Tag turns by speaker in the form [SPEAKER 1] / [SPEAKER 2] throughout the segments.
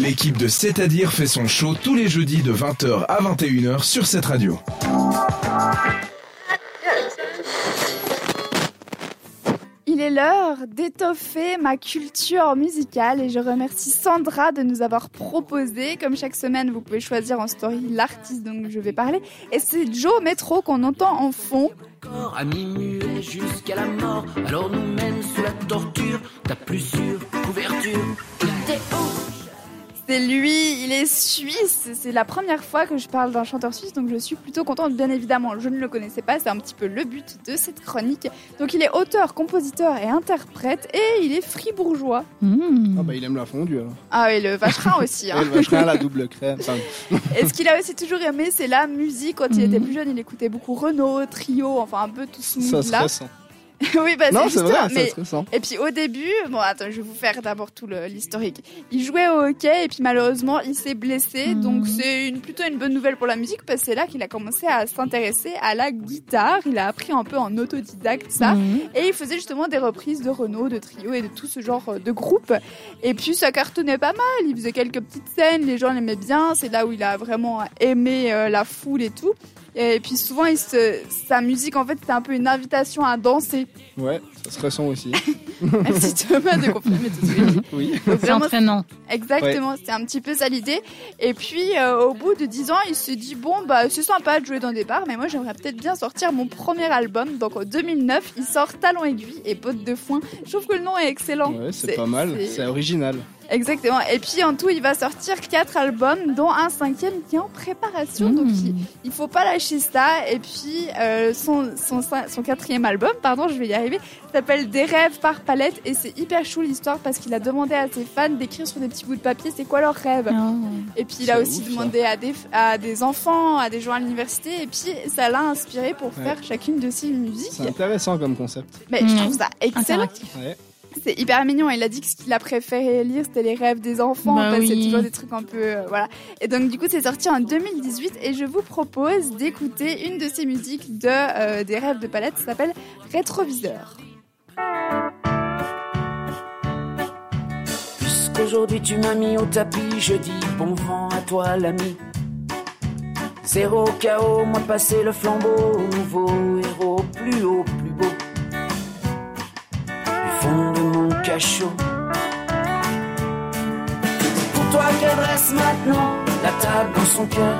[SPEAKER 1] L'équipe de C'est-à-dire fait son show tous les jeudis de 20h à 21h sur cette radio.
[SPEAKER 2] Il est l'heure d'étoffer ma culture musicale et je remercie Sandra de nous avoir proposé. Comme chaque semaine, vous pouvez choisir en story l'artiste dont je vais parler. Et c'est Joe Metro qu'on entend en fond.
[SPEAKER 3] jusqu'à la mort. Alors nous mène sous la torture, t'as plus sûr couverture.
[SPEAKER 2] C'est lui, il est suisse. C'est la première fois que je parle d'un chanteur suisse, donc je suis plutôt contente. Bien évidemment, je ne le connaissais pas, c'est un petit peu le but de cette chronique. Donc il est auteur, compositeur et interprète, et il est fribourgeois.
[SPEAKER 4] Ah bah il aime la fondue alors.
[SPEAKER 2] Ah oui, le vacherin aussi.
[SPEAKER 4] Et
[SPEAKER 2] Hein.
[SPEAKER 4] le vacherin la double crème. Enfin,
[SPEAKER 2] Et ce qu'il a aussi toujours aimé, c'est la musique. Quand il était plus jeune, il écoutait beaucoup Renault, Trio, enfin un peu tout ce
[SPEAKER 4] ça
[SPEAKER 2] mood-là.
[SPEAKER 4] stressant.
[SPEAKER 2] oui, bah,
[SPEAKER 4] Non,
[SPEAKER 2] c'est
[SPEAKER 4] c'est vrai, c'est
[SPEAKER 2] mais. Et puis au début, bon attends, je vais vous faire d'abord tout le- l'historique. Il jouait au hockey et puis malheureusement il s'est blessé, donc c'est une, plutôt une bonne nouvelle pour la musique parce que c'est là qu'il a commencé à s'intéresser à la guitare. Il a appris un peu en autodidacte ça et il faisait justement des reprises de Renault, de Trio et de tout ce genre de groupe. Et puis ça cartonnait pas mal. Il faisait quelques petites scènes, les gens l'aimaient bien. C'est là où il a vraiment aimé euh, la foule et tout. Et puis souvent, il se... sa musique, en fait, c'était un peu une invitation à danser.
[SPEAKER 4] Ouais, ça stressant aussi.
[SPEAKER 2] Merci Thomas de confirmer tout ce que je dis.
[SPEAKER 4] Oui.
[SPEAKER 5] C'est entraînant.
[SPEAKER 2] Exactement, c'était un petit peu ça l'idée. Et puis euh, au bout de 10 ans, il se dit bon bah c'est sympa de jouer dans des bars, mais moi j'aimerais peut-être bien sortir mon premier album. Donc en 2009, il sort Talon aiguille et Bottes de foin. Je trouve que le nom est excellent.
[SPEAKER 4] Ouais, c'est pas mal.
[SPEAKER 2] c'est-
[SPEAKER 4] C'est original.
[SPEAKER 2] Exactement. Et puis en tout, il va sortir quatre albums, dont un cinquième qui est en préparation. Donc il, il faut pas lâcher ça. Et puis euh, son, son, son quatrième album, pardon, je vais y arriver, s'appelle Des rêves par palette. Et c'est hyper chou l'histoire parce qu'il a demandé à ses fans d'écrire sur des petits bouts de papier c'est quoi leurs rêves. Et puis il a aussi
[SPEAKER 4] ouf,
[SPEAKER 2] demandé à des, à des enfants, à des gens à l'université. Et puis ça l'a inspiré pour
[SPEAKER 4] Ouais.
[SPEAKER 2] faire chacune de ses musiques.
[SPEAKER 4] C'est intéressant comme concept.
[SPEAKER 2] Mais je trouve ça excellent.
[SPEAKER 4] Ouais.
[SPEAKER 2] C'est hyper mignon. Il a dit que ce qu'il a préféré lire, c'était les rêves des enfants.
[SPEAKER 5] Bah
[SPEAKER 2] c'est toujours des trucs un peu, euh, voilà. Et donc, du coup, c'est sorti en 2018 et je vous propose d'écouter une de ses musiques de, euh, des rêves de palette. Ça s'appelle Rétroviseur.
[SPEAKER 3] Puisqu'aujourd'hui tu m'as mis au tapis, je dis bon vent à toi l'ami. Zéro chaos, moi passer le flambeau, nouveau héros, plus haut, fond de mon cachot. C'est pour toi qu'elle dresse maintenant la table dans son cœur.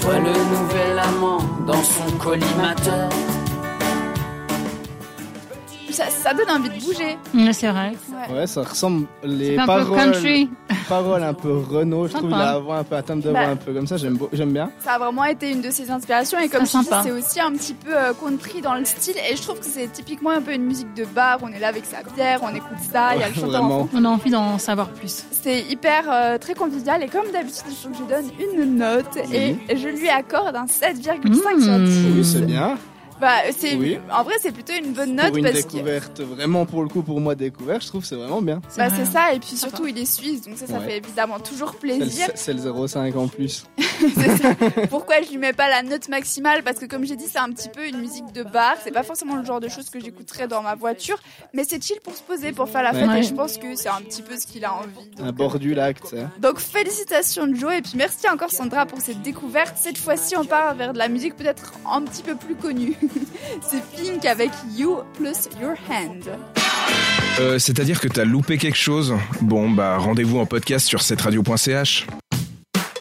[SPEAKER 3] Toi le nouvel amant dans son collimateur.
[SPEAKER 2] Ça, ça donne envie de bouger.
[SPEAKER 5] C'est vrai.
[SPEAKER 2] Ouais.
[SPEAKER 4] Ouais, ça ressemble les
[SPEAKER 5] C'est un peu
[SPEAKER 4] paroles,
[SPEAKER 5] country.
[SPEAKER 4] Paroles un peu Renault. Je trouve la voix un peu à thème de voix
[SPEAKER 2] Bah.
[SPEAKER 4] un peu comme ça. J'aime, bien.
[SPEAKER 2] Ça a vraiment été une de ses inspirations et comme
[SPEAKER 5] Ah,
[SPEAKER 2] je dis,
[SPEAKER 5] sympa.
[SPEAKER 2] c'est aussi un petit peu euh, country dans le style et je trouve que c'est typiquement un peu une musique de bar. On est là avec sa bière, on écoute ça, il y a le chanteur en.
[SPEAKER 5] On a envie d'en savoir plus.
[SPEAKER 2] C'est hyper euh, très convivial et comme d'habitude, je donne une note et je lui accorde un 7,5 sur
[SPEAKER 5] Mmh.
[SPEAKER 2] 10.
[SPEAKER 4] Oui, c'est bien.
[SPEAKER 2] Bah, c'est
[SPEAKER 4] Oui.
[SPEAKER 2] en vrai, c'est plutôt une bonne note
[SPEAKER 4] pour une
[SPEAKER 2] parce que
[SPEAKER 4] découverte, vraiment pour le coup, pour moi découverte, je trouve que c'est vraiment bien.
[SPEAKER 2] bah, c'est ça et puis surtout il est suisse donc ça ça
[SPEAKER 4] Ouais.
[SPEAKER 2] fait évidemment toujours
[SPEAKER 4] C'est le,
[SPEAKER 2] plaisir.
[SPEAKER 4] c'est le 0,5 en plus.
[SPEAKER 2] C'est ça. Pourquoi je lui mets pas la note maximale? Parce que comme j'ai dit, c'est un petit peu une musique de bar, c'est pas forcément le genre de choses que j'écouterais dans ma voiture, mais c'est chill pour se poser pour faire la fête
[SPEAKER 5] Ouais.
[SPEAKER 2] et je pense que c'est un petit peu ce qu'il a envie.
[SPEAKER 4] Un
[SPEAKER 2] Donc,
[SPEAKER 4] bord du lac, sais.
[SPEAKER 2] Donc félicitations Joe et puis merci encore Sandra pour cette découverte. Cette fois-ci on part vers de la musique peut-être un petit peu plus connue. C'est Pink avec You plus Your Hand.
[SPEAKER 1] Euh, C'est-à-dire que t'as loupé quelque chose? Bon, bah rendez-vous en podcast sur cetteradio.ch.